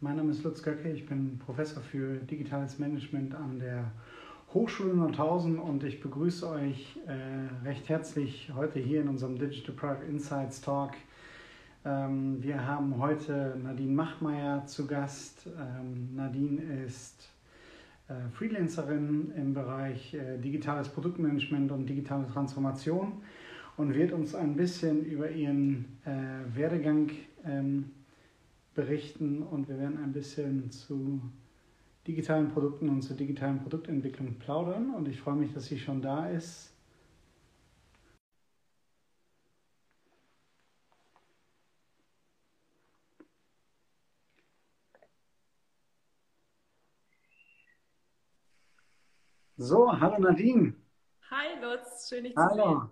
Mein Name ist Lutz Göcke, ich bin Professor für digitales Management an der Hochschule Nordhausen und ich begrüße euch äh, recht herzlich heute hier in unserem Digital Product Insights Talk ähm, wir haben heute Nadine Machmeier zu Gast. Ähm, Nadine ist äh, Freelancerin im Bereich äh, digitales Produktmanagement und digitale Transformation und wird uns ein bisschen über ihren äh, Werdegang ähm, berichten und wir werden ein bisschen zu digitalen Produkten und zur digitalen Produktentwicklung plaudern und ich freue mich, dass sie schon da ist. So, hallo Nadine. Hi Lutz, schön dich zu sehen. Hallo.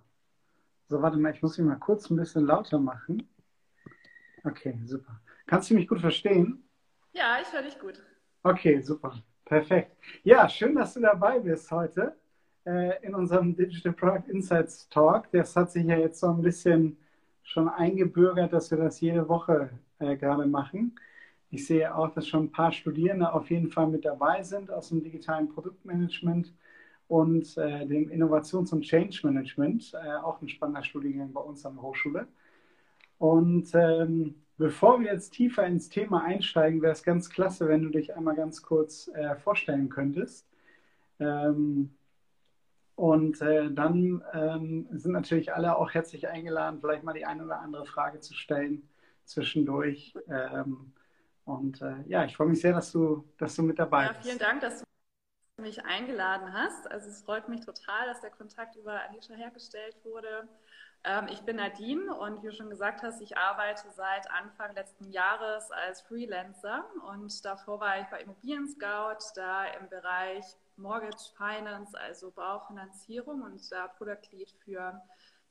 So, warte mal, ich muss mich mal kurz ein bisschen lauter machen. Okay, super. Kannst du mich gut verstehen? Ja, ich höre dich gut. Okay, super. Perfekt. Ja, schön, dass du dabei bist heute äh, in unserem Digital Product Insights Talk. Das hat sich ja jetzt so ein bisschen schon eingebürgert, dass wir das jede Woche äh, gerade machen. Ich sehe auch, dass schon ein paar Studierende auf jeden Fall mit dabei sind aus dem digitalen Produktmanagement und äh, dem Innovations- und Change Management, äh, auch ein spannender Studiengang bei uns an der Hochschule. Und ähm, bevor wir jetzt tiefer ins Thema einsteigen, wäre es ganz klasse, wenn du dich einmal ganz kurz äh, vorstellen könntest. Ähm, und äh, dann ähm, sind natürlich alle auch herzlich eingeladen, vielleicht mal die eine oder andere Frage zu stellen zwischendurch. Ähm, und äh, ja, ich freue mich sehr, dass du, dass du mit dabei ja, bist. Vielen Dank, dass du mich eingeladen hast. Also es freut mich total, dass der Kontakt über Alicia hergestellt wurde. Ähm, ich bin Nadine und wie du schon gesagt hast, ich arbeite seit Anfang letzten Jahres als Freelancer und davor war ich bei Immobilien Scout, da im Bereich Mortgage Finance, also Baufinanzierung und da Product Lead für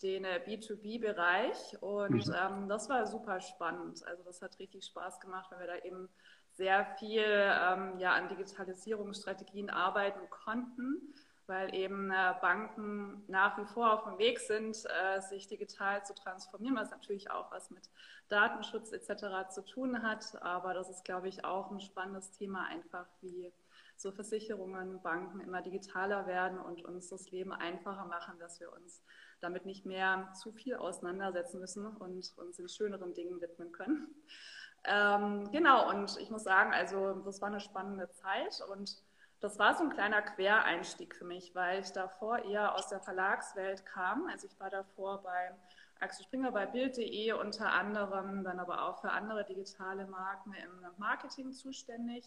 den äh, B2B-Bereich und mhm. ähm, das war super spannend. Also das hat richtig Spaß gemacht, weil wir da eben sehr viel ähm, ja, an Digitalisierungsstrategien arbeiten konnten, weil eben äh, Banken nach wie vor auf dem Weg sind, äh, sich digital zu transformieren, was natürlich auch was mit Datenschutz etc. zu tun hat. Aber das ist, glaube ich, auch ein spannendes Thema, einfach wie so Versicherungen, Banken immer digitaler werden und uns das Leben einfacher machen, dass wir uns damit nicht mehr zu viel auseinandersetzen müssen und uns in schöneren Dingen widmen können. Ähm, genau, und ich muss sagen, also das war eine spannende Zeit und das war so ein kleiner Quereinstieg für mich, weil ich davor eher aus der Verlagswelt kam. Also ich war davor bei Axel Springer bei Bild.de unter anderem, dann aber auch für andere digitale Marken im Marketing zuständig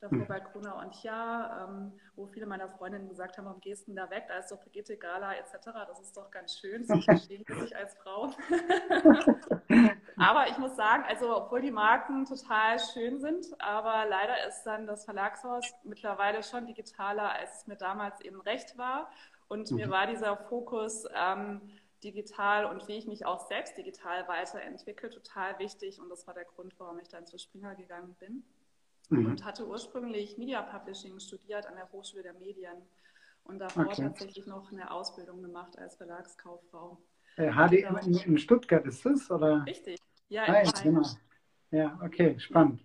davor bei Gruner und Ja, ähm, wo viele meiner Freundinnen gesagt haben, warum gehst du da weg? Da ist doch Brigitte Gala etc. Das ist doch ganz schön, sich verstehen sich als Frau. aber ich muss sagen, also obwohl die Marken total schön sind, aber leider ist dann das Verlagshaus mittlerweile schon digitaler, als es mir damals eben recht war. Und mhm. mir war dieser Fokus ähm, digital und wie ich mich auch selbst digital weiterentwickle, total wichtig. Und das war der Grund, warum ich dann zu Springer gegangen bin mhm. und hatte ursprünglich Media Publishing studiert an der Hochschule der Medien und davor okay. tatsächlich noch eine Ausbildung gemacht als Verlagskauffrau. Äh, HD in, in, Stuttgart ist das? Oder? Richtig, ja, ah, ja, genau. ja, okay, spannend.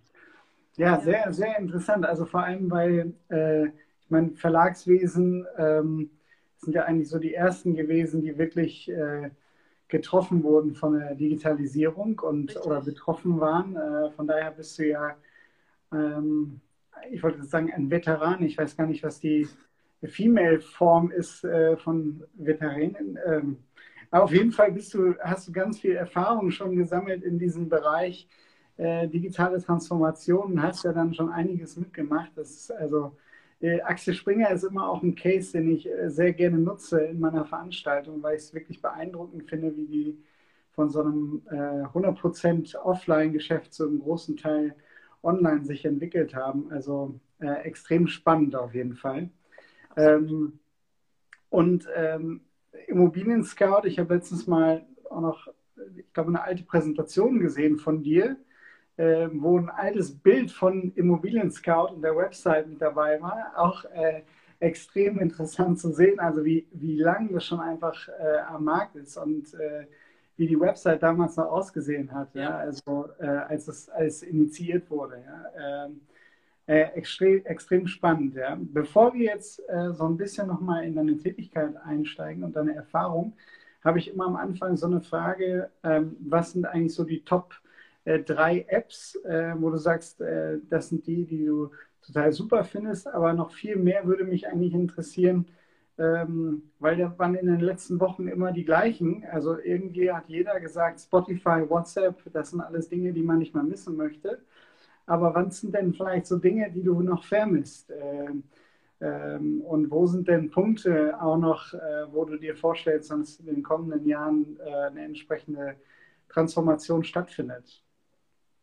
Ja, ja, sehr, sehr interessant. Also vor allem, weil äh, ich meine, Verlagswesen ähm, sind ja eigentlich so die ersten gewesen, die wirklich äh, getroffen wurden von der Digitalisierung und Richtig. oder betroffen waren. Äh, von daher bist du ja ähm, ich wollte sagen, ein Veteran. Ich weiß gar nicht, was die Female-Form ist äh, von Veteranen. Ähm, aber auf jeden Fall du, hast du ganz viel Erfahrung schon gesammelt in diesem Bereich äh, digitale Transformation und hast ja dann schon einiges mitgemacht. Das ist also äh, Axel Springer ist immer auch ein Case, den ich äh, sehr gerne nutze in meiner Veranstaltung, weil ich es wirklich beeindruckend finde, wie die von so einem äh, 100% Offline-Geschäft zu einem großen Teil online sich entwickelt haben. Also äh, extrem spannend auf jeden Fall. Ähm, und ähm, Immobilien Scout, ich habe letztens mal auch noch, ich glaube, eine alte Präsentation gesehen von dir, äh, wo ein altes Bild von Immobilien Scout in der Website mit dabei war. Auch äh, extrem interessant zu sehen, also wie, wie lang das schon einfach äh, am Markt ist und äh, wie die Website damals noch ausgesehen hat, ja, ja also äh, als es als initiiert wurde. Ja. Ähm, äh, extrem, extrem spannend. Ja. Bevor wir jetzt äh, so ein bisschen nochmal in deine Tätigkeit einsteigen und deine Erfahrung, habe ich immer am Anfang so eine Frage, ähm, was sind eigentlich so die Top äh, drei Apps, äh, wo du sagst, äh, das sind die, die du total super findest, aber noch viel mehr würde mich eigentlich interessieren, ähm, weil da waren in den letzten Wochen immer die gleichen. Also irgendwie hat jeder gesagt, Spotify, WhatsApp, das sind alles Dinge, die man nicht mehr missen möchte. Aber wann sind denn vielleicht so Dinge, die du noch vermisst? Ähm, ähm, und wo sind denn Punkte auch noch, äh, wo du dir vorstellst, dass in den kommenden Jahren äh, eine entsprechende Transformation stattfindet?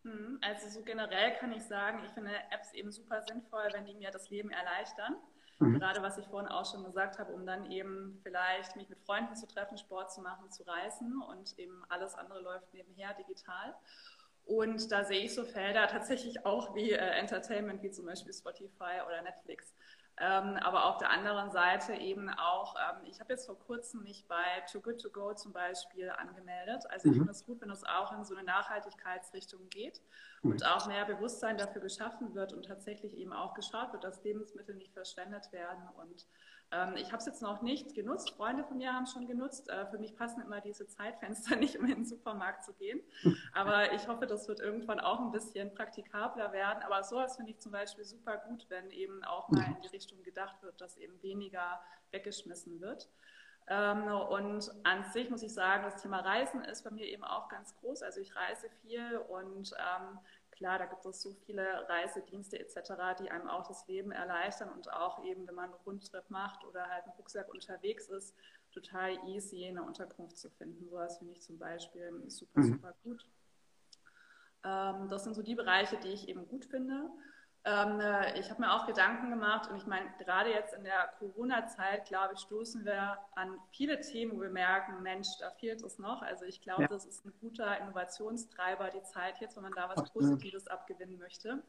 Hm, also so generell kann ich sagen, ich finde Apps eben super sinnvoll, wenn die mir das Leben erleichtern. Mhm. Gerade was ich vorhin auch schon gesagt habe, um dann eben vielleicht mich mit Freunden zu treffen, Sport zu machen, zu reisen und eben alles andere läuft nebenher digital. Und da sehe ich so Felder tatsächlich auch wie äh, Entertainment, wie zum Beispiel Spotify oder Netflix. Ähm, aber auf der anderen Seite eben auch, ähm, ich habe jetzt vor kurzem mich bei Too Good To Go zum Beispiel angemeldet. Also ich mhm. finde es gut, wenn es auch in so eine Nachhaltigkeitsrichtung geht mhm. und auch mehr Bewusstsein dafür geschaffen wird und tatsächlich eben auch geschaut wird, dass Lebensmittel nicht verschwendet werden und ähm, ich habe es jetzt noch nicht genutzt. Freunde von mir haben es schon genutzt. Äh, für mich passen immer diese Zeitfenster nicht, um in den Supermarkt zu gehen. Aber ich hoffe, das wird irgendwann auch ein bisschen praktikabler werden. Aber sowas finde ich zum Beispiel super gut, wenn eben auch mal in die Richtung gedacht wird, dass eben weniger weggeschmissen wird. Ähm, und an sich muss ich sagen, das Thema Reisen ist bei mir eben auch ganz groß. Also ich reise viel und ähm, klar, da gibt es so viele Reisedienste etc., die einem auch das Leben erleichtern und auch eben, wenn man einen Rundtrip macht oder halt einen Rucksack unterwegs ist, total easy eine Unterkunft zu finden. So was finde ich zum Beispiel super, mhm. super gut. Ähm, das sind so die Bereiche, die ich eben gut finde. Ähm, äh, ich habe mir auch Gedanken gemacht und ich meine, gerade jetzt in der Corona-Zeit, glaube ich, stoßen wir an viele Themen, wo wir merken, Mensch, da fehlt es noch. Also ich glaube, ja. das ist ein guter Innovationstreiber, die Zeit jetzt, wenn man da was Positives abgewinnen möchte.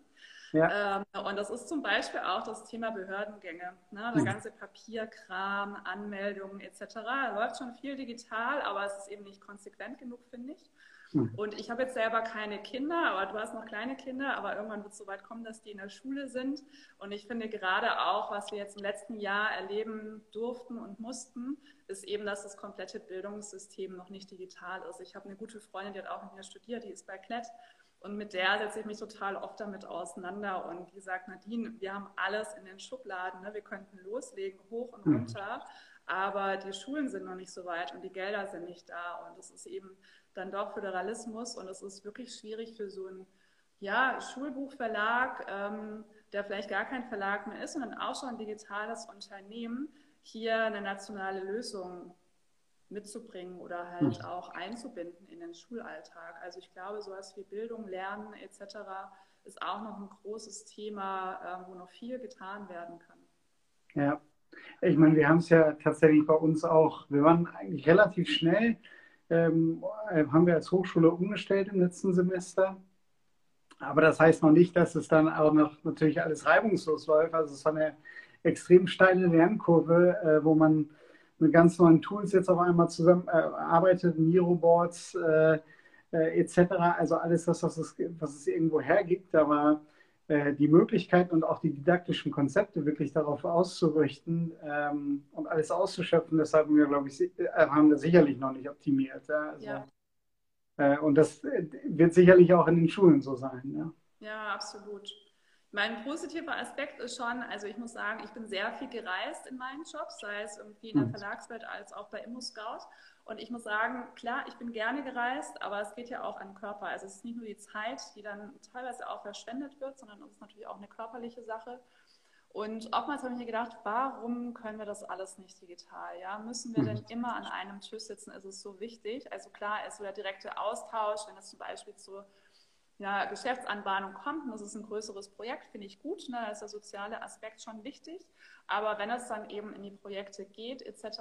Ja. Ähm, und das ist zum Beispiel auch das Thema Behördengänge. Ne? Der ganze Papierkram, Anmeldungen etc. Läuft schon viel digital, aber es ist eben nicht konsequent genug, finde ich. Hm. Und ich habe jetzt selber keine Kinder, aber du hast noch kleine Kinder, aber irgendwann wird es so weit kommen, dass die in der Schule sind. Und ich finde gerade auch, was wir jetzt im letzten Jahr erleben durften und mussten, ist eben, dass das komplette Bildungssystem noch nicht digital ist. Ich habe eine gute Freundin, die hat auch mit mir studiert, die ist bei Klett. Und mit der setze ich mich total oft damit auseinander. Und die sagt, Nadine, wir haben alles in den Schubladen. Ne? Wir könnten loslegen, hoch und hm. runter. Aber die Schulen sind noch nicht so weit und die Gelder sind nicht da. Und es ist eben dann doch Föderalismus und es ist wirklich schwierig für so einen ja, Schulbuchverlag, ähm, der vielleicht gar kein Verlag mehr ist, sondern auch schon ein digitales Unternehmen, hier eine nationale Lösung mitzubringen oder halt mhm. auch einzubinden in den Schulalltag. Also ich glaube, sowas wie Bildung, Lernen etc. ist auch noch ein großes Thema, äh, wo noch viel getan werden kann. Ja, ich meine, wir haben es ja tatsächlich bei uns auch, wir waren eigentlich relativ schnell ähm, haben wir als Hochschule umgestellt im letzten Semester. Aber das heißt noch nicht, dass es dann auch noch natürlich alles reibungslos läuft. Also es war eine extrem steile Lernkurve, äh, wo man mit ganz neuen Tools jetzt auf einmal zusammen äh, Miroboards äh, äh etc. Also alles das, was es, was es irgendwo hergibt. Äh, die Möglichkeit und auch die didaktischen Konzepte wirklich darauf auszurichten ähm, und alles auszuschöpfen, das haben wir, glaube ich, äh, haben wir sicherlich noch nicht optimiert. Ja? Also, ja. Äh, und das äh, wird sicherlich auch in den Schulen so sein. Ja, ja absolut. Mein positiver Aspekt ist schon, also ich muss sagen, ich bin sehr viel gereist in meinen Jobs, sei es irgendwie in der hm. Verlagswelt als auch bei ImmoScout. Und ich muss sagen, klar, ich bin gerne gereist, aber es geht ja auch an den Körper. Also es ist nicht nur die Zeit, die dann teilweise auch verschwendet wird, sondern es ist natürlich auch eine körperliche Sache. Und oftmals habe ich mir gedacht, warum können wir das alles nicht digital? Ja? Müssen wir denn mhm. immer an einem Tisch sitzen? Ist es so wichtig? Also klar ist so der direkte Austausch, wenn es zum Beispiel zu ja, Geschäftsanbahnung kommt, und das ist ein größeres Projekt, finde ich gut, ne? da ist der soziale Aspekt schon wichtig. Aber wenn es dann eben in die Projekte geht, etc.,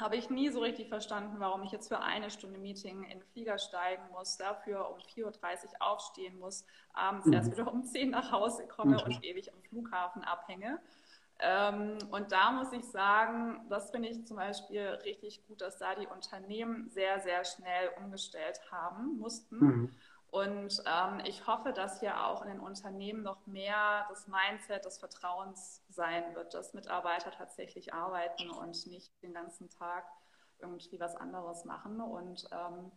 habe ich nie so richtig verstanden, warum ich jetzt für eine Stunde Meeting in den Flieger steigen muss, dafür um 4.30 Uhr aufstehen muss, abends mhm. erst wieder um 10 Uhr nach Hause komme mhm. und ewig am Flughafen abhänge. Ähm, und da muss ich sagen, das finde ich zum Beispiel richtig gut, dass da die Unternehmen sehr, sehr schnell umgestellt haben mussten. Mhm. Und ähm, ich hoffe, dass hier auch in den Unternehmen noch mehr das Mindset des Vertrauens sein wird, dass Mitarbeiter tatsächlich arbeiten und nicht den ganzen Tag irgendwie was anderes machen. Und ähm,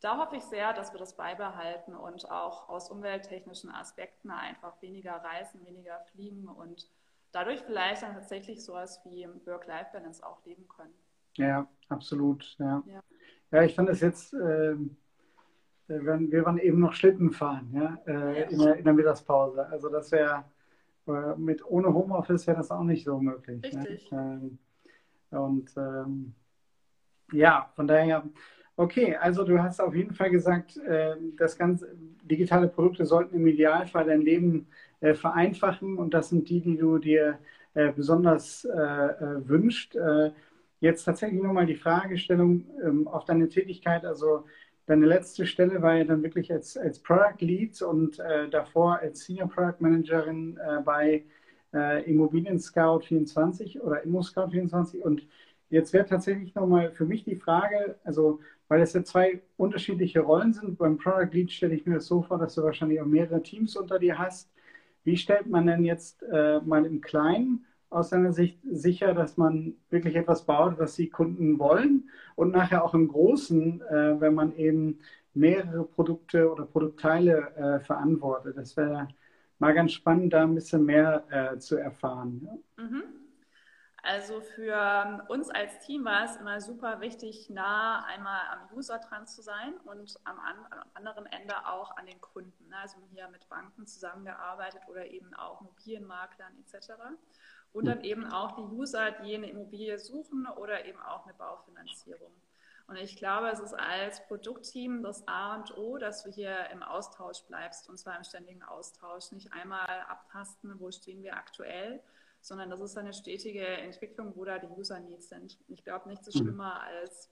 da hoffe ich sehr, dass wir das beibehalten und auch aus umwelttechnischen Aspekten einfach weniger reisen, weniger fliegen und dadurch vielleicht dann tatsächlich sowas wie Work-Life-Balance auch leben können. Ja, absolut. Ja, ja. ja ich fand es jetzt. Äh äh, wir waren eben noch Schlitten fahren, ja, äh, in, der, in, der, Mittagspause. Also das wäre äh, mit ohne Homeoffice wäre das auch nicht so möglich. Ne? Richtig. Ne? Ähm, und ähm, ja, von daher, okay, also du hast auf jeden Fall gesagt, äh, das ganze digitale Produkte sollten im Idealfall dein Leben äh, vereinfachen und das sind die, die du dir äh, besonders wünscht. jetzt tatsächlich nochmal die Fragestellung ähm, auf deine Tätigkeit, also Deine letzte Stelle war ja dann wirklich als, als Product Lead und äh, davor als Senior Product Managerin äh, bei äh, Immobilien Scout 24 oder Immo Scout 24. Und jetzt wäre tatsächlich nochmal für mich die Frage, also weil es ja zwei unterschiedliche Rollen sind. Beim Product Lead stelle ich mir das so vor, dass du wahrscheinlich auch mehrere Teams unter dir hast. Wie stellt man denn jetzt äh, mal im Kleinen aus seiner Sicht sicher, dass man wirklich etwas baut, was die Kunden wollen und nachher auch im Großen, äh, wenn man eben mehrere Produkte oder Produktteile äh, verantwortet. Das wäre mal ganz spannend, da ein bisschen mehr äh, zu erfahren. Ja? Mhm. Also für uns als Team war es immer super wichtig, nah einmal am User dran zu sein und am, an, am anderen Ende auch an den Kunden. Also hier mit Banken zusammengearbeitet oder eben auch Immobilienmaklern etc und dann eben auch die User, die eine Immobilie suchen oder eben auch eine Baufinanzierung. Und ich glaube, es ist als Produktteam das A und O, dass du hier im Austausch bleibst und zwar im ständigen Austausch. Nicht einmal abtasten, wo stehen wir aktuell, sondern das ist eine stetige Entwicklung, wo da die User-Needs sind. Ich glaube, nichts ist mhm. schlimmer als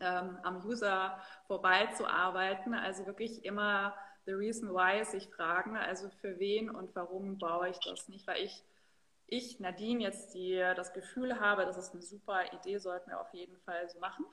ähm, am User vorbeizuarbeiten. Also wirklich immer the reason why sich fragen, also für wen und warum baue ich das nicht, weil ich ich, Nadine, jetzt die, das Gefühl habe, das ist eine super Idee, sollten wir auf jeden Fall so machen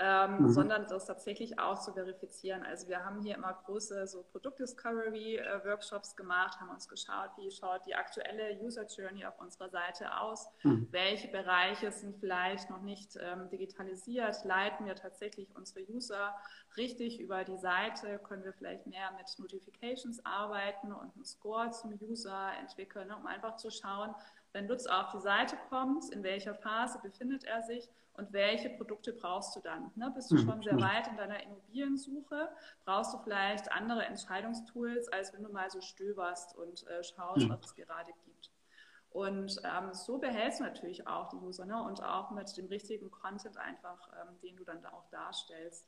ähm, mhm. sondern das tatsächlich auch zu verifizieren. Also wir haben hier immer große so Produktdiscovery-Workshops gemacht, haben uns geschaut, wie schaut die aktuelle User Journey auf unserer Seite aus, mhm. welche Bereiche sind vielleicht noch nicht ähm, digitalisiert, leiten wir tatsächlich unsere User richtig über die Seite, können wir vielleicht mehr mit Notifications arbeiten und einen Score zum User entwickeln, um einfach zu schauen, wenn Lutz auf die Seite kommt, in welcher Phase befindet er sich und welche Produkte brauchst du dann? Ne? Bist du hm, schon sehr weit in deiner Immobiliensuche? Brauchst du vielleicht andere Entscheidungstools, als wenn du mal so stöberst und äh, schaust, hm. was es gerade gibt? Und ähm, so behältst du natürlich auch die User ne? und auch mit dem richtigen Content einfach, ähm, den du dann da auch darstellst.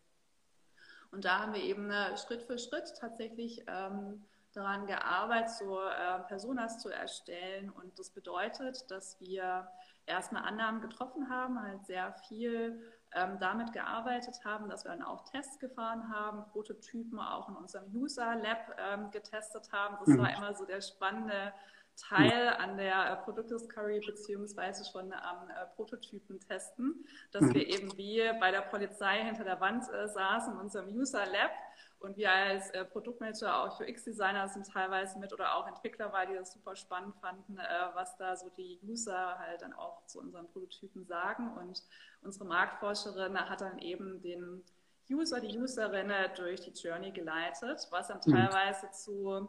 Und da haben wir eben äh, Schritt für Schritt tatsächlich ähm, daran gearbeitet, so äh, Personas zu erstellen. Und das bedeutet, dass wir erstmal Annahmen getroffen haben, halt sehr viel ähm, damit gearbeitet haben, dass wir dann auch Tests gefahren haben, Prototypen auch in unserem User Lab ähm, getestet haben. Das mhm. war immer so der spannende Teil an der äh, Produktdiscovery beziehungsweise schon am äh, Prototypen testen, dass mhm. wir eben wie bei der Polizei hinter der Wand äh, saßen in unserem User Lab und wir als äh, Produktmanager, auch UX-Designer sind teilweise mit oder auch Entwickler, weil die das super spannend fanden, äh, was da so die User halt dann auch zu unseren Prototypen sagen. Und unsere Marktforscherin hat dann eben den User, die Userin durch die Journey geleitet, was dann teilweise zu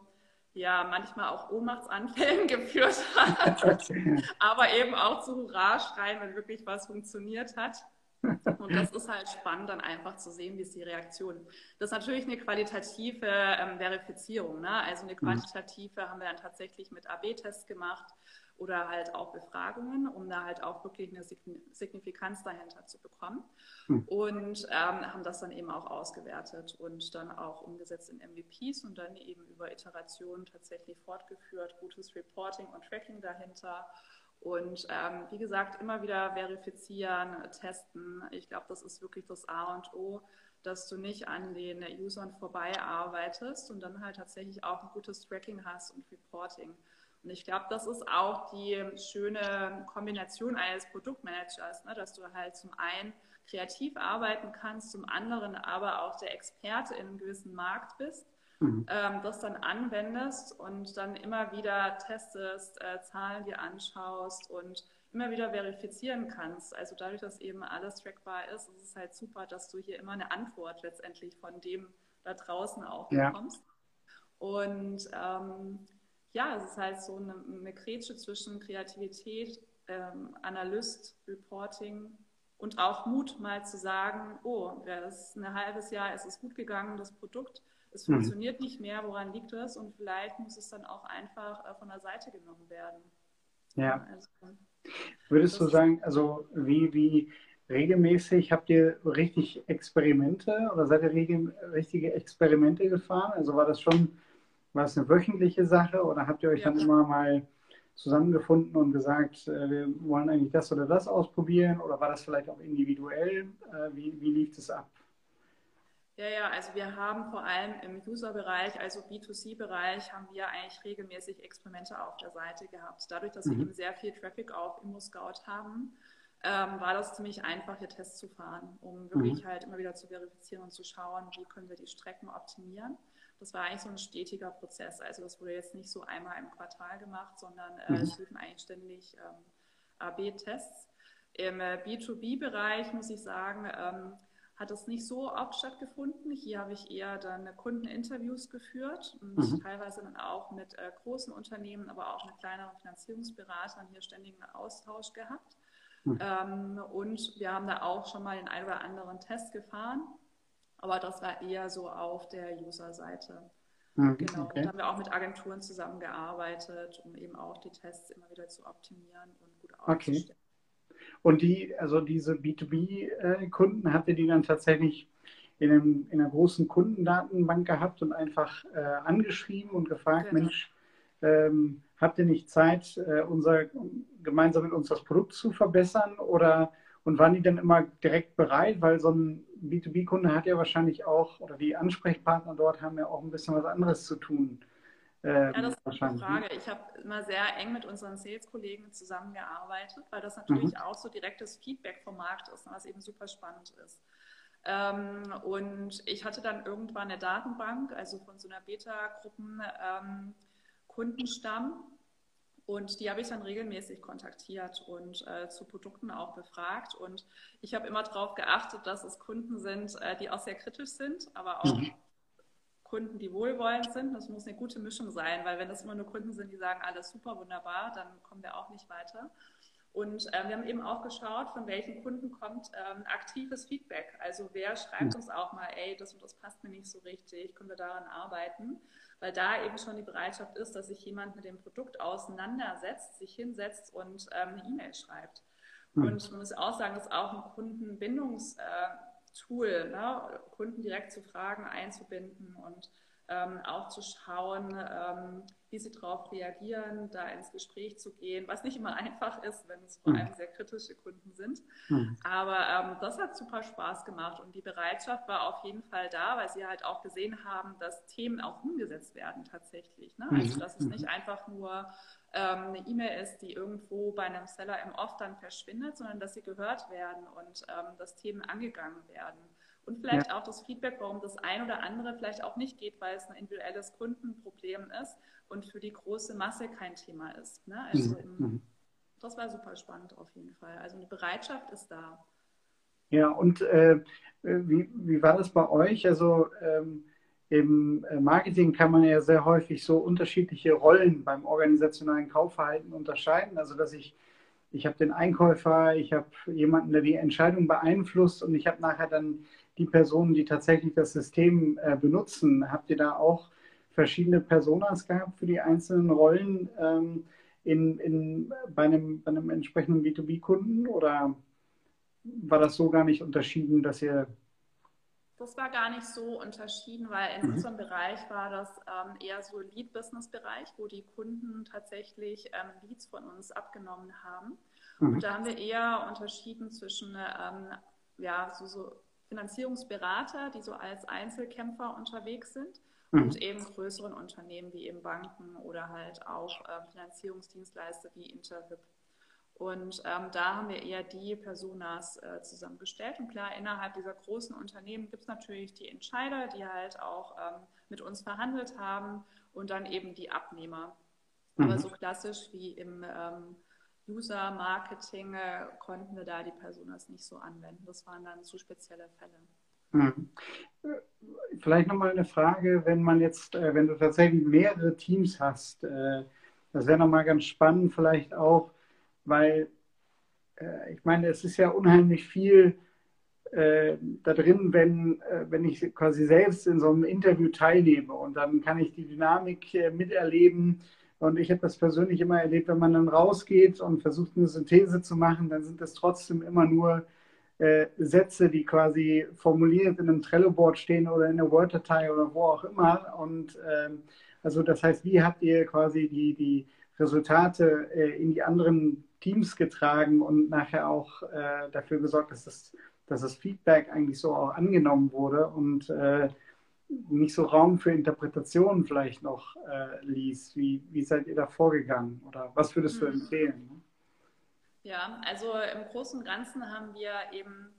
ja manchmal auch Ohnmachtsanfällen geführt hat, aber eben auch zu Hurra-Schreien, wenn wirklich was funktioniert hat. Und das ist halt spannend, dann einfach zu sehen, wie ist die Reaktion. Das ist natürlich eine qualitative ähm, Verifizierung. Ne? Also eine mhm. quantitative haben wir dann tatsächlich mit AB-Tests gemacht oder halt auch Befragungen, um da halt auch wirklich eine Signifikanz dahinter zu bekommen. Mhm. Und ähm, haben das dann eben auch ausgewertet und dann auch umgesetzt in MVPs und dann eben über Iterationen tatsächlich fortgeführt, gutes Reporting und Tracking dahinter. Und ähm, wie gesagt, immer wieder verifizieren, testen. Ich glaube, das ist wirklich das A und O, dass du nicht an den Usern vorbei arbeitest und dann halt tatsächlich auch ein gutes Tracking hast und Reporting. Und ich glaube, das ist auch die schöne Kombination eines Produktmanagers, ne? dass du halt zum einen kreativ arbeiten kannst, zum anderen aber auch der Experte in einem gewissen Markt bist mhm. ähm, das dann anwendest und dann immer wieder testest, äh, Zahlen dir anschaust und immer wieder verifizieren kannst. Also dadurch, dass eben alles trackbar ist, ist es halt super, dass du hier immer eine Antwort letztendlich von dem da draußen auch ja. bekommst. Und ähm, ja, es ist halt so eine, eine Grätsche zwischen Kreativität, ähm, Analyst, Reporting und auch Mut, mal zu sagen, oh, das ist ein halbes Jahr, es ist gut gegangen, das Produkt es mhm. funktioniert mhm. nicht mehr, woran liegt das? Und vielleicht muss es dann auch einfach äh, von der Seite genommen werden. Ja. Also, Würdest du sagen, also wie, wie regelmäßig habt ihr richtig Experimente oder seid ihr regel, richtige Experimente gefahren? Also war das schon, war es eine wöchentliche Sache oder habt ihr euch ja. dann immer mal zusammengefunden und gesagt, äh, wir wollen eigentlich das oder das ausprobieren oder war das vielleicht auch individuell? Äh, wie, wie lief es ab? Ja, ja, also wir haben vor allem im User-Bereich, also B2C-Bereich, haben wir eigentlich regelmäßig Experimente auf der Seite gehabt. Dadurch, dass mhm. wir eben sehr viel Traffic auf ImmoScout haben, ähm, war das ziemlich einfach, hier Tests zu fahren, um wirklich mhm. halt immer wieder zu verifizieren und zu schauen, wie können wir die Strecken optimieren. Das war eigentlich so ein stetiger Prozess. Also das wurde jetzt nicht so einmal im Quartal gemacht, sondern äh, mhm. es liefen eigentlich ständig ähm, AB-Tests. Im äh, B2B-Bereich muss ich sagen, ähm, hat das nicht so oft stattgefunden. Hier habe ich eher dann Kundeninterviews geführt und mhm. teilweise dann auch mit äh, großen Unternehmen, aber auch mit kleineren Finanzierungsberatern hier ständigen Austausch gehabt. Mhm. Ähm, und wir haben da auch schon mal den einen oder anderen Test gefahren, aber das war eher so auf der User-Seite. Mhm. Genau, okay. da haben wir auch mit Agenturen zusammengearbeitet, um eben auch die Tests immer wieder zu optimieren und gut aufzustellen. Okay. Und die, also diese B2B-Kunden, habt ihr die dann tatsächlich in, einem, in, einer großen Kundendatenbank gehabt und einfach äh, angeschrieben und gefragt, genau. Mensch, ähm, habt ihr nicht Zeit, äh, unser, gemeinsam mit uns das Produkt zu verbessern? Oder und waren die dann immer direkt bereit? Weil so ein B2B-Kunde hat ja wahrscheinlich auch, oder die Ansprechpartner dort haben ja auch ein bisschen was anderes zu tun. Ähm, ja, das ist eine Frage. Ich habe immer sehr eng mit unseren Sales-Kollegen zusammengearbeitet, weil das natürlich mhm. auch so direktes Feedback vom Markt ist, was eben super spannend ist. Ähm, und ich hatte dann irgendwann eine Datenbank, also von so einer Beta-Gruppen-Kundenstamm. Ähm, und die habe ich dann regelmäßig kontaktiert und äh, zu Produkten auch befragt. Und ich habe immer darauf geachtet, dass es Kunden sind, äh, die auch sehr kritisch sind, aber auch mhm. Kunden, die wohlwollend sind. Das muss eine gute Mischung sein, weil wenn das immer nur Kunden sind, die sagen, alles super, wunderbar, dann kommen wir auch nicht weiter. Und äh, wir haben eben auch geschaut, von welchen Kunden kommt ähm, aktives Feedback. Also wer schreibt uns auch mal, ey, das und das passt mir nicht so richtig, können wir daran arbeiten? Weil da eben schon die Bereitschaft ist, dass sich jemand mit dem Produkt auseinandersetzt, sich hinsetzt und ähm, eine E-Mail schreibt. Hm. Und man muss auch sagen, das ist auch ein Kundenbindungs- äh, Tool, ne? Kunden direkt zu Fragen einzubinden und ähm, auch zu schauen, ähm, wie sie darauf reagieren, da ins Gespräch zu gehen, was nicht immer einfach ist, wenn es vor allem sehr kritische Kunden sind. Mhm. Aber ähm, das hat super Spaß gemacht und die Bereitschaft war auf jeden Fall da, weil sie halt auch gesehen haben, dass Themen auch umgesetzt werden tatsächlich. Ne? Also mhm. dass es nicht einfach nur ähm, eine E-Mail ist, die irgendwo bei einem Seller im Off dann verschwindet, sondern dass sie gehört werden und ähm, dass Themen angegangen werden. Und vielleicht ja. auch das Feedback, warum das ein oder andere vielleicht auch nicht geht, weil es ein individuelles Kundenproblem ist und für die große Masse kein Thema ist. Ne? Also mhm. im, mhm. das war super spannend auf jeden Fall. Also eine Bereitschaft ist da. Ja, und äh, wie, wie war das bei euch? Also ähm, im äh, Marketing kann man ja sehr häufig so unterschiedliche Rollen beim organisationalen Kaufverhalten unterscheiden. Also dass ich ich habe den Einkäufer, ich habe jemanden, der die Entscheidung beeinflusst und ich habe nachher dann die Personen, die tatsächlich das System äh, benutzen. Habt ihr da auch verschiedene Personas gehabt für die einzelnen Rollen ähm, in, in, bei, einem, bei einem entsprechenden B2B-Kunden oder war das so gar nicht unterschieden, dass ihr das war gar nicht so unterschieden, weil in mhm. unserem Bereich war das ähm, eher so Lead-Business-Bereich, wo die Kunden tatsächlich ähm, Leads von uns abgenommen haben. Mhm. Und da haben wir eher unterschieden zwischen ähm, ja, so, so, Finanzierungsberater, die so als Einzelkämpfer unterwegs sind, mhm. und eben größeren Unternehmen wie eben Banken oder halt auch äh, Finanzierungsdienstleister wie Interhyp. Und ähm, da haben wir eher die Personas äh, zusammengestellt. Und klar, innerhalb dieser großen Unternehmen gibt es natürlich die Entscheider, die halt auch ähm, mit uns verhandelt haben und dann eben die Abnehmer. Mhm. Aber so klassisch wie im ähm, User-Marketing äh, konnten wir da die Personas nicht so anwenden. Das waren dann zu spezielle Fälle. Mhm. Vielleicht nochmal eine Frage, wenn man jetzt, äh, wenn du tatsächlich mehrere Teams hast, äh, das wäre nochmal ganz spannend, vielleicht auch, weil äh, ich meine, es ist ja unheimlich viel äh, da drin, wenn, äh, wenn ich quasi selbst in so einem Interview teilnehme und dann kann ich die Dynamik miterleben. Und ich habe das persönlich immer erlebt, wenn man dann rausgeht und versucht, eine Synthese zu machen, dann sind das trotzdem immer nur äh, Sätze, die quasi formuliert in einem Trello-Board stehen oder in einer Word-Datei oder wo auch immer. Und ähm, also das heißt, wie habt ihr quasi die, die Resultate äh, in die anderen Teams getragen und nachher auch äh, dafür gesorgt, dass das, dass das Feedback eigentlich so auch angenommen wurde und äh, nicht so Raum für Interpretationen vielleicht noch äh, ließ. Wie, wie seid ihr da vorgegangen oder was würdest du mhm. empfehlen? Ja, also im Großen und Ganzen haben wir eben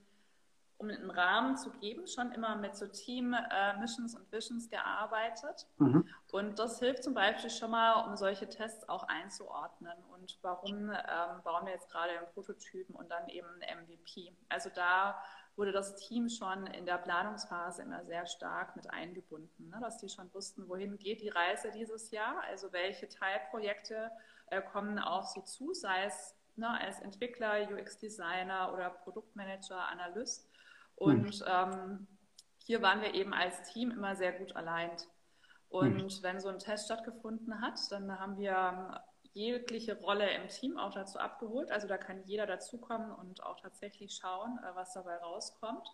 um einen Rahmen zu geben, schon immer mit so Team-Missions äh, und Visions gearbeitet. Mhm. Und das hilft zum Beispiel schon mal, um solche Tests auch einzuordnen und warum ähm, bauen wir jetzt gerade einen Prototypen und dann eben einen MVP. Also da wurde das Team schon in der Planungsphase immer sehr stark mit eingebunden, ne? dass die schon wussten, wohin geht die Reise dieses Jahr, also welche Teilprojekte äh, kommen auf sie zu, sei es ne, als Entwickler, UX-Designer oder Produktmanager, Analyst und ähm, hier waren wir eben als Team immer sehr gut allein. Und mhm. wenn so ein Test stattgefunden hat, dann haben wir jegliche Rolle im Team auch dazu abgeholt. Also da kann jeder dazukommen und auch tatsächlich schauen, äh, was dabei rauskommt.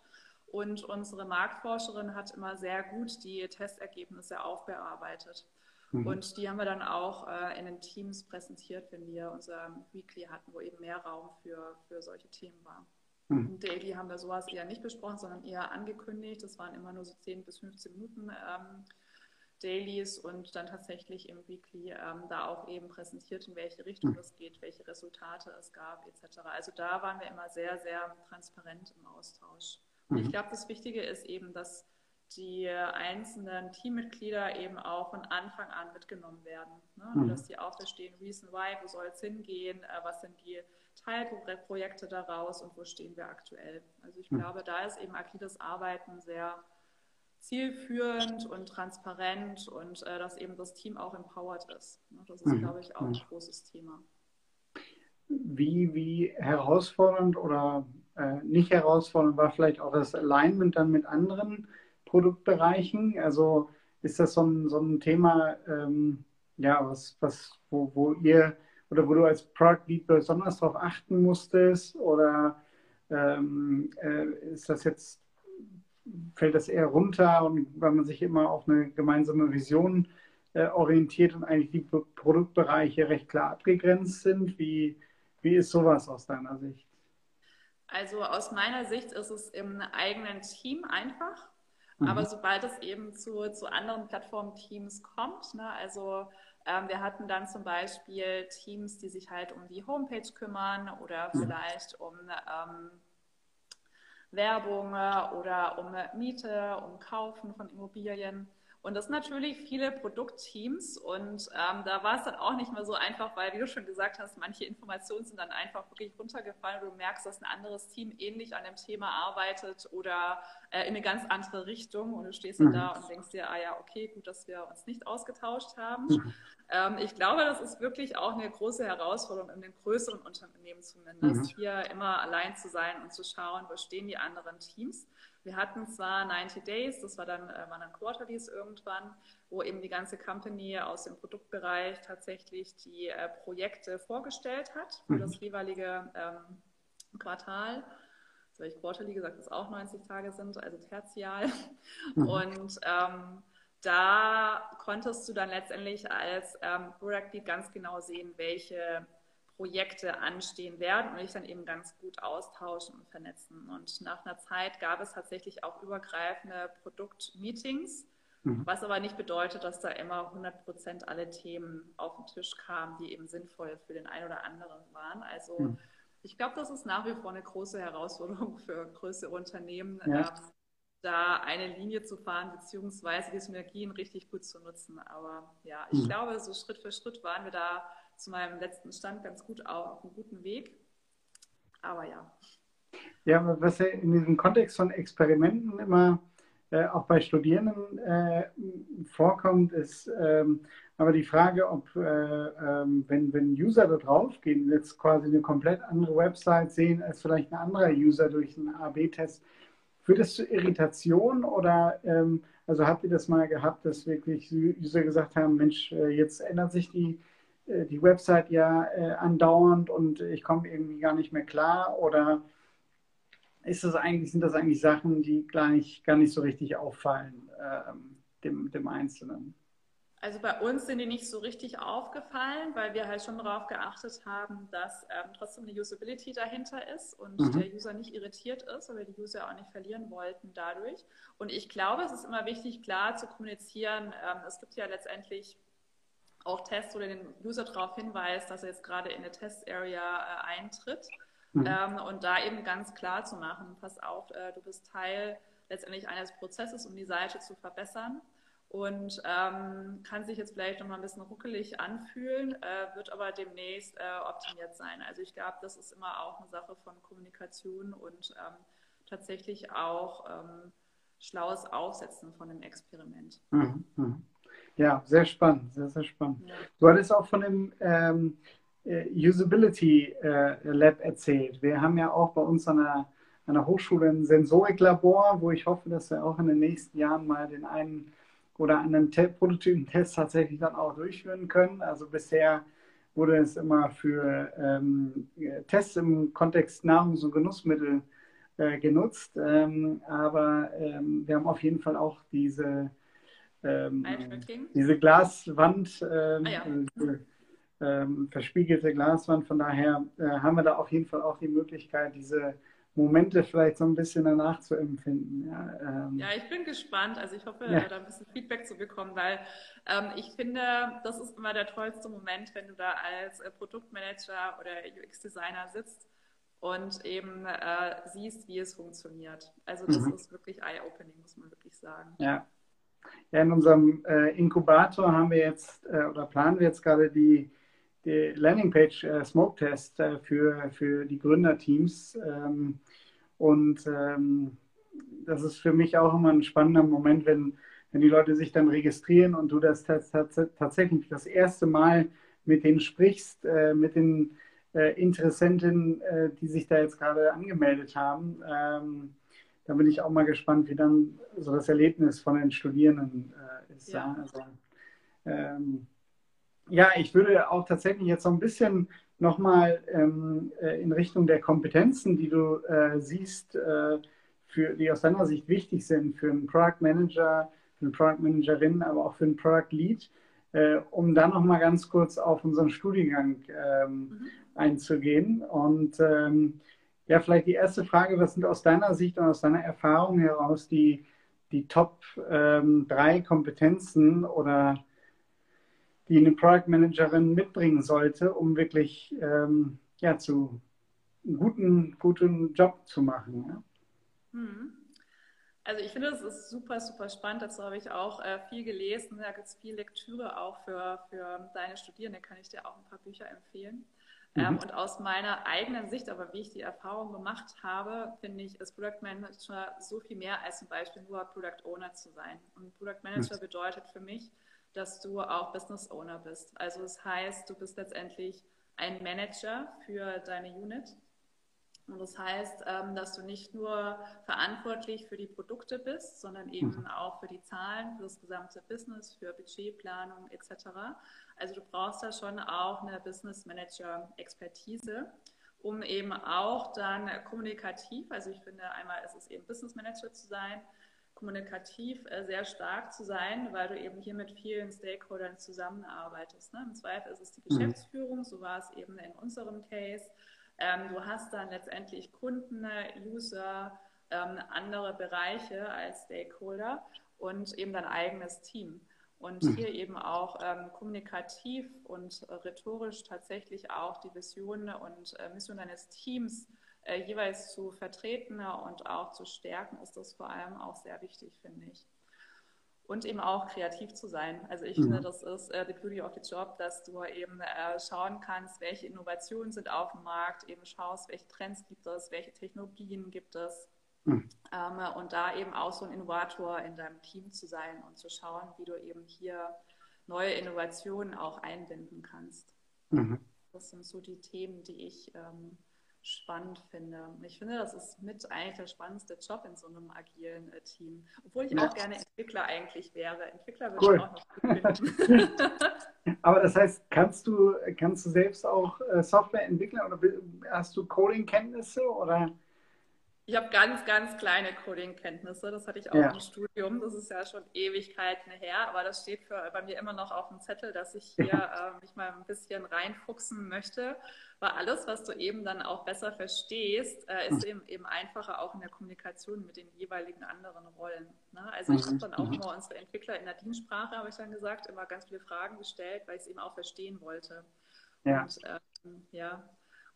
Und unsere Marktforscherin hat immer sehr gut die Testergebnisse aufbearbeitet. Mhm. Und die haben wir dann auch äh, in den Teams präsentiert, wenn wir unser Weekly hatten, wo eben mehr Raum für, für solche Themen war. Mhm. Daily haben wir sowas eher nicht besprochen, sondern eher angekündigt. Das waren immer nur so 10 bis 15 Minuten ähm, Dailies und dann tatsächlich im Weekly ähm, da auch eben präsentiert, in welche Richtung mhm. es geht, welche Resultate es gab, etc. Also da waren wir immer sehr, sehr transparent im Austausch. Und mhm. ich glaube, das Wichtige ist eben, dass die einzelnen Teammitglieder eben auch von Anfang an mitgenommen werden. Ne? Mhm. Dass die auch verstehen, Reason Why, wo soll es hingehen, äh, was sind die Teilprojekte daraus und wo stehen wir aktuell. Also ich mhm. glaube, da ist eben agiles Arbeiten sehr zielführend und transparent und äh, dass eben das Team auch empowered ist. Ne? Das ist, mhm. glaube ich, auch ein mhm. großes Thema. Wie, wie herausfordernd oder äh, nicht herausfordernd war vielleicht auch das Alignment dann mit anderen Produktbereichen? Also ist das so ein, so ein Thema, ähm, ja, was, was, wo, wo ihr oder wo du als Product Lead besonders darauf achten musstest? Oder ähm, äh, ist das jetzt, fällt das eher runter und weil man sich immer auf eine gemeinsame Vision äh, orientiert und eigentlich die Produktbereiche recht klar abgegrenzt sind? Wie, wie ist sowas aus deiner Sicht? Also aus meiner Sicht ist es im eigenen Team einfach. Mhm. Aber sobald es eben zu, zu anderen Plattformteams kommt, ne, also ähm, wir hatten dann zum Beispiel Teams, die sich halt um die Homepage kümmern oder mhm. vielleicht um ähm, Werbung oder um Miete, um Kaufen von Immobilien. Und das sind natürlich viele Produktteams und ähm, da war es dann auch nicht mehr so einfach, weil, wie du schon gesagt hast, manche Informationen sind dann einfach wirklich runtergefallen und du merkst, dass ein anderes Team ähnlich an dem Thema arbeitet oder äh, in eine ganz andere Richtung und du stehst dann mhm. da und denkst dir, ah ja, okay, gut, dass wir uns nicht ausgetauscht haben. Mhm. Ähm, ich glaube, das ist wirklich auch eine große Herausforderung in den größeren Unternehmen zumindest, mhm. hier immer allein zu sein und zu schauen, wo stehen die anderen Teams. Wir hatten zwar 90 Days, das war dann, äh, waren dann Quarterlies irgendwann, wo eben die ganze Company aus dem Produktbereich tatsächlich die äh, Projekte vorgestellt hat für mhm. das jeweilige ähm, Quartal. Habe ich Quarterly gesagt, dass es auch 90 Tage sind, also tertial. Mhm. Und ähm, da konntest du dann letztendlich als ähm, Product Lead ganz genau sehen, welche Projekte anstehen werden und dich dann eben ganz gut austauschen und vernetzen. Und nach einer Zeit gab es tatsächlich auch übergreifende Produktmeetings, mhm. was aber nicht bedeutet, dass da immer 100 Prozent alle Themen auf den Tisch kamen, die eben sinnvoll für den einen oder anderen waren. Also mhm. ich glaube, das ist nach wie vor eine große Herausforderung für größere Unternehmen, ja. ähm, da eine Linie zu fahren, beziehungsweise die Synergien richtig gut zu nutzen. Aber ja, ich mhm. glaube, so Schritt für Schritt waren wir da zu meinem letzten Stand ganz gut auf einem guten Weg. Aber ja. Ja, was ja in diesem Kontext von Experimenten immer äh, auch bei Studierenden äh, vorkommt, ist ähm, aber die Frage, ob, äh, ähm, wenn, wenn User da drauf gehen, jetzt quasi eine komplett andere Website sehen als vielleicht ein anderer User durch einen A-B-Test, führt das zu Irritation oder ähm, also habt ihr das mal gehabt, dass wirklich User gesagt haben, Mensch, äh, jetzt ändert sich die die Website ja äh, andauernd und ich komme irgendwie gar nicht mehr klar? Oder ist das eigentlich, sind das eigentlich Sachen, die gar nicht, gar nicht so richtig auffallen, ähm, dem, dem Einzelnen? Also bei uns sind die nicht so richtig aufgefallen, weil wir halt schon darauf geachtet haben, dass ähm, trotzdem eine Usability dahinter ist und mhm. der User nicht irritiert ist, weil wir die User auch nicht verlieren wollten dadurch. Und ich glaube, es ist immer wichtig, klar zu kommunizieren. Ähm, es gibt ja letztendlich auch Tests oder den User darauf hinweist, dass er jetzt gerade in eine Test-Area äh, eintritt. Mhm. Ähm, und da eben ganz klar zu machen, pass auf, äh, du bist Teil letztendlich eines Prozesses, um die Seite zu verbessern. Und ähm, kann sich jetzt vielleicht noch mal ein bisschen ruckelig anfühlen, äh, wird aber demnächst äh, optimiert sein. Also ich glaube, das ist immer auch eine Sache von Kommunikation und ähm, tatsächlich auch ähm, schlaues Aufsetzen von einem Experiment. Mhm. Ja, sehr spannend, sehr, sehr spannend. Ja. Du hattest auch von dem ähm, äh, Usability äh, Lab erzählt. Wir haben ja auch bei uns an der, an der Hochschule ein Sensoriklabor, wo ich hoffe, dass wir auch in den nächsten Jahren mal den einen oder anderen Te Prototypen-Test tatsächlich dann auch durchführen können. Also bisher wurde es immer für ähm, Tests im Kontext Nahrungs- und Genussmittel äh, genutzt. Ähm, aber ähm, wir haben auf jeden Fall auch diese ähm, diese Glaswand, ähm, ah, ja. diese, ähm, verspiegelte Glaswand. Von daher äh, haben wir da auf jeden Fall auch die Möglichkeit, diese Momente vielleicht so ein bisschen danach zu empfinden. Ja, ähm, ja ich bin gespannt. Also ich hoffe, ja. da ein bisschen Feedback zu bekommen, weil ähm, ich finde, das ist immer der tollste Moment, wenn du da als äh, Produktmanager oder UX-Designer sitzt und eben äh, siehst, wie es funktioniert. Also das mhm. ist wirklich eye-opening, muss man wirklich sagen. Ja, ja, in unserem äh, Inkubator haben wir jetzt äh, oder planen wir jetzt gerade die, die Landingpage äh, Smoke Test äh, für, für die Gründerteams. Ähm, und ähm, das ist für mich auch immer ein spannender Moment, wenn, wenn die Leute sich dann registrieren und du das tatsächlich das erste Mal mit denen sprichst, äh, mit den äh, Interessenten, die sich da jetzt gerade angemeldet haben. Ähm, da bin ich auch mal gespannt, wie dann so das Erlebnis von den Studierenden äh, ist. Ja. Also, ähm, ja, ich würde auch tatsächlich jetzt so ein bisschen nochmal ähm, äh, in Richtung der Kompetenzen, die du äh, siehst, äh, für, die aus deiner Sicht wichtig sind für einen Product Manager, für eine Product Managerin, aber auch für einen Product Lead, äh, um dann nochmal ganz kurz auf unseren Studiengang ähm, mhm. einzugehen. Und ähm, ja, vielleicht die erste Frage, was sind aus deiner Sicht und aus deiner Erfahrung heraus die, die Top ähm, drei Kompetenzen oder die eine Product Managerin mitbringen sollte, um wirklich ähm, ja, zu einem guten, guten Job zu machen? Ja? Hm. Also ich finde, es ist super, super spannend. Dazu habe ich auch äh, viel gelesen. Da gibt es viel Lektüre auch für, für deine Studierende. Kann ich dir auch ein paar Bücher empfehlen. Mhm. Ähm, und aus meiner eigenen Sicht, aber wie ich die Erfahrung gemacht habe, finde ich, ist Product Manager so viel mehr als zum Beispiel nur Product Owner zu sein. Und Product Manager mhm. bedeutet für mich, dass du auch Business Owner bist. Also das heißt, du bist letztendlich ein Manager für deine Unit und das heißt, ähm, dass du nicht nur verantwortlich für die Produkte bist, sondern eben mhm. auch für die Zahlen, für das gesamte Business, für Budgetplanung etc. Also du brauchst da schon auch eine Business Manager Expertise, um eben auch dann kommunikativ, also ich finde einmal ist es eben Business Manager zu sein, kommunikativ äh, sehr stark zu sein, weil du eben hier mit vielen Stakeholdern zusammenarbeitest. Ne? Im Zweifel ist es die mhm. Geschäftsführung, so war es eben in unserem Case. Ähm, du hast dann letztendlich Kunden, User, ähm, andere Bereiche als Stakeholder und eben dein eigenes Team. Und mhm. hier eben auch ähm, kommunikativ und äh, rhetorisch tatsächlich auch die Vision und äh, Mission deines Teams äh, jeweils zu vertreten und auch zu stärken, ist das vor allem auch sehr wichtig, finde ich und eben auch kreativ zu sein. Also ich mhm. finde, das ist äh, the beauty of the job, dass du eben äh, schauen kannst, welche Innovationen sind auf dem Markt, eben schaust, welche Trends gibt es, welche Technologien gibt es. Mhm. Ähm, und da eben auch so ein Innovator in deinem Team zu sein und zu schauen, wie du eben hier neue Innovationen auch einbinden kannst. Mhm. Das sind so die Themen, die ich ähm, spannend finde. Ich finde, das ist mit eigentlich der spannendste Job in so einem agilen äh, Team. Obwohl ich ja. auch gerne Entwickler eigentlich wäre. Entwickler würde cool. ich auch noch. Aber das heißt, kannst du, kannst du selbst auch äh, Software entwickeln oder hast du Coding-Kenntnisse oder? Ich habe ganz, ganz kleine Coding-Kenntnisse. Das hatte ich auch ja. im Studium. Das ist ja schon Ewigkeiten her. Aber das steht für, bei mir immer noch auf dem Zettel, dass ich hier äh, mich mal ein bisschen reinfuchsen möchte. Weil alles, was du eben dann auch besser verstehst, äh, ist eben, eben einfacher auch in der Kommunikation mit den jeweiligen anderen Rollen. Ne? Also ich habe dann auch mhm. immer unsere Entwickler in der Dienstsprache, habe ich dann gesagt, immer ganz viele Fragen gestellt, weil ich es eben auch verstehen wollte. Ja. Und ähm, ja,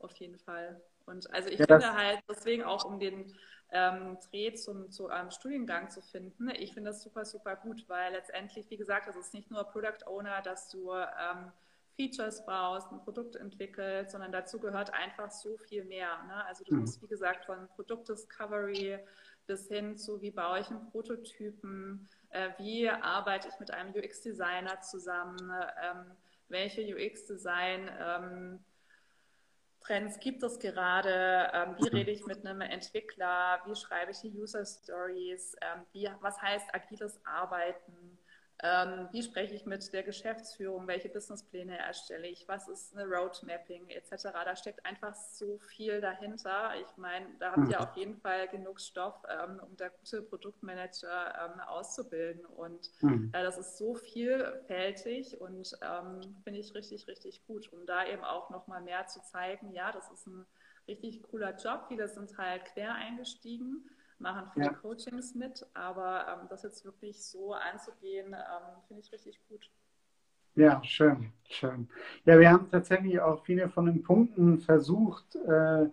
auf jeden Fall. Und also ich ja, finde halt deswegen auch, um den ähm, Dreh zum, zu einem Studiengang zu finden, ich finde das super, super gut, weil letztendlich, wie gesagt, es ist nicht nur Product Owner, dass du ähm, Features baust, ein Produkt entwickelst, sondern dazu gehört einfach so viel mehr. Ne? Also du mhm. musst, wie gesagt, von Produktdiscovery bis hin zu, wie baue ich einen Prototypen, äh, wie arbeite ich mit einem UX-Designer zusammen, ähm, welche UX-Design ähm, Trends gibt es gerade? Ähm, wie rede ich mit einem Entwickler? Wie schreibe ich die User Stories? Ähm, wie, was heißt agiles Arbeiten? Ähm, wie spreche ich mit der Geschäftsführung? Welche Businesspläne erstelle ich? Was ist eine Roadmapping etc.? Da steckt einfach so viel dahinter. Ich meine, da habt ihr mhm. auf jeden Fall genug Stoff, ähm, um da gute Produktmanager ähm, auszubilden. Und mhm. äh, das ist so vielfältig und ähm, finde ich richtig, richtig gut, um da eben auch nochmal mehr zu zeigen, ja, das ist ein richtig cooler Job. Viele sind halt quer eingestiegen machen viele ja. Coachings mit, aber ähm, das jetzt wirklich so anzugehen, ähm, finde ich richtig gut. Ja, schön, schön. Ja, wir haben tatsächlich auch viele von den Punkten versucht, äh,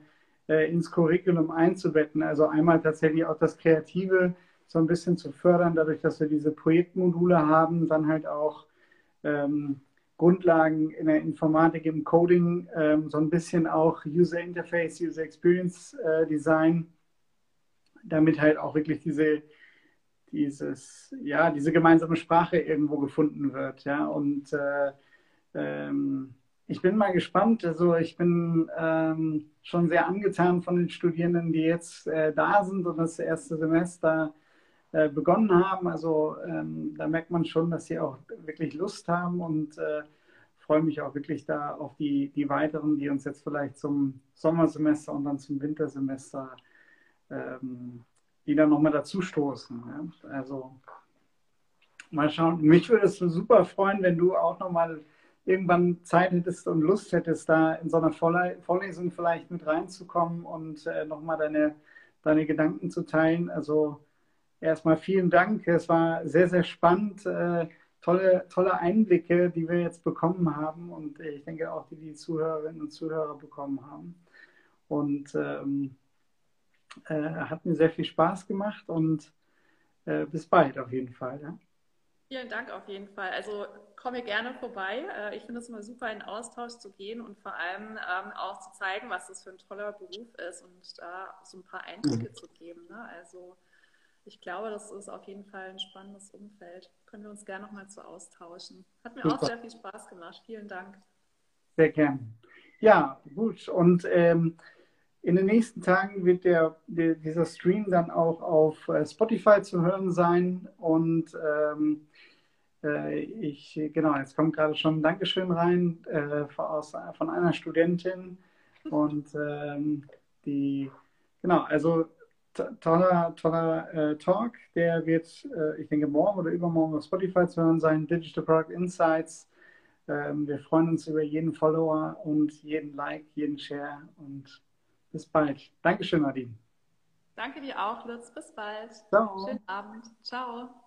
äh, ins Curriculum einzubetten. Also einmal tatsächlich auch das Kreative so ein bisschen zu fördern, dadurch, dass wir diese Projektmodule haben, dann halt auch ähm, Grundlagen in der Informatik, im Coding, ähm, so ein bisschen auch User Interface, User Experience äh, Design damit halt auch wirklich diese, dieses, ja, diese gemeinsame Sprache irgendwo gefunden wird. Ja, und äh, ähm, ich bin mal gespannt. Also ich bin ähm, schon sehr angetan von den Studierenden, die jetzt äh, da sind und das erste Semester äh, begonnen haben. Also ähm, da merkt man schon, dass sie auch wirklich Lust haben und äh, freue mich auch wirklich da auf die, die weiteren, die uns jetzt vielleicht zum Sommersemester und dann zum Wintersemester ähm, die dann nochmal dazu stoßen. Ja? Also mal schauen. Mich würde es super freuen, wenn du auch nochmal irgendwann Zeit hättest und Lust hättest, da in so einer Vorlesung vielleicht mit reinzukommen und äh, nochmal deine, deine Gedanken zu teilen. Also erstmal vielen Dank. Es war sehr, sehr spannend. Äh, tolle, tolle Einblicke, die wir jetzt bekommen haben und ich denke auch, die die Zuhörerinnen und Zuhörer bekommen haben. Und ähm, äh, hat mir sehr viel Spaß gemacht und äh, bis bald auf jeden Fall. Ja? Vielen Dank auf jeden Fall. Also komme gerne vorbei. Äh, ich finde es immer super, in Austausch zu gehen und vor allem ähm, auch zu zeigen, was das für ein toller Beruf ist und da so ein paar Einblicke zu geben. Ne? Also ich glaube, das ist auf jeden Fall ein spannendes Umfeld. Können wir uns gerne nochmal zu austauschen. Hat mir super. auch sehr viel Spaß gemacht. Vielen Dank. Sehr gern. Ja, gut. Und ähm, in den nächsten Tagen wird der, der, dieser Stream dann auch auf äh, Spotify zu hören sein. Und ähm, äh, ich, genau, jetzt kommt gerade schon ein Dankeschön rein äh, aus, von einer Studentin. Und ähm, die, genau, also toller, toller äh, Talk. Der wird, äh, ich denke, morgen oder übermorgen auf Spotify zu hören sein. Digital Product Insights. Ähm, wir freuen uns über jeden Follower und jeden Like, jeden Share und bis bald. Dankeschön, Nadine. Danke dir auch, Lutz. Bis bald. Ciao. Schönen Abend. Ciao.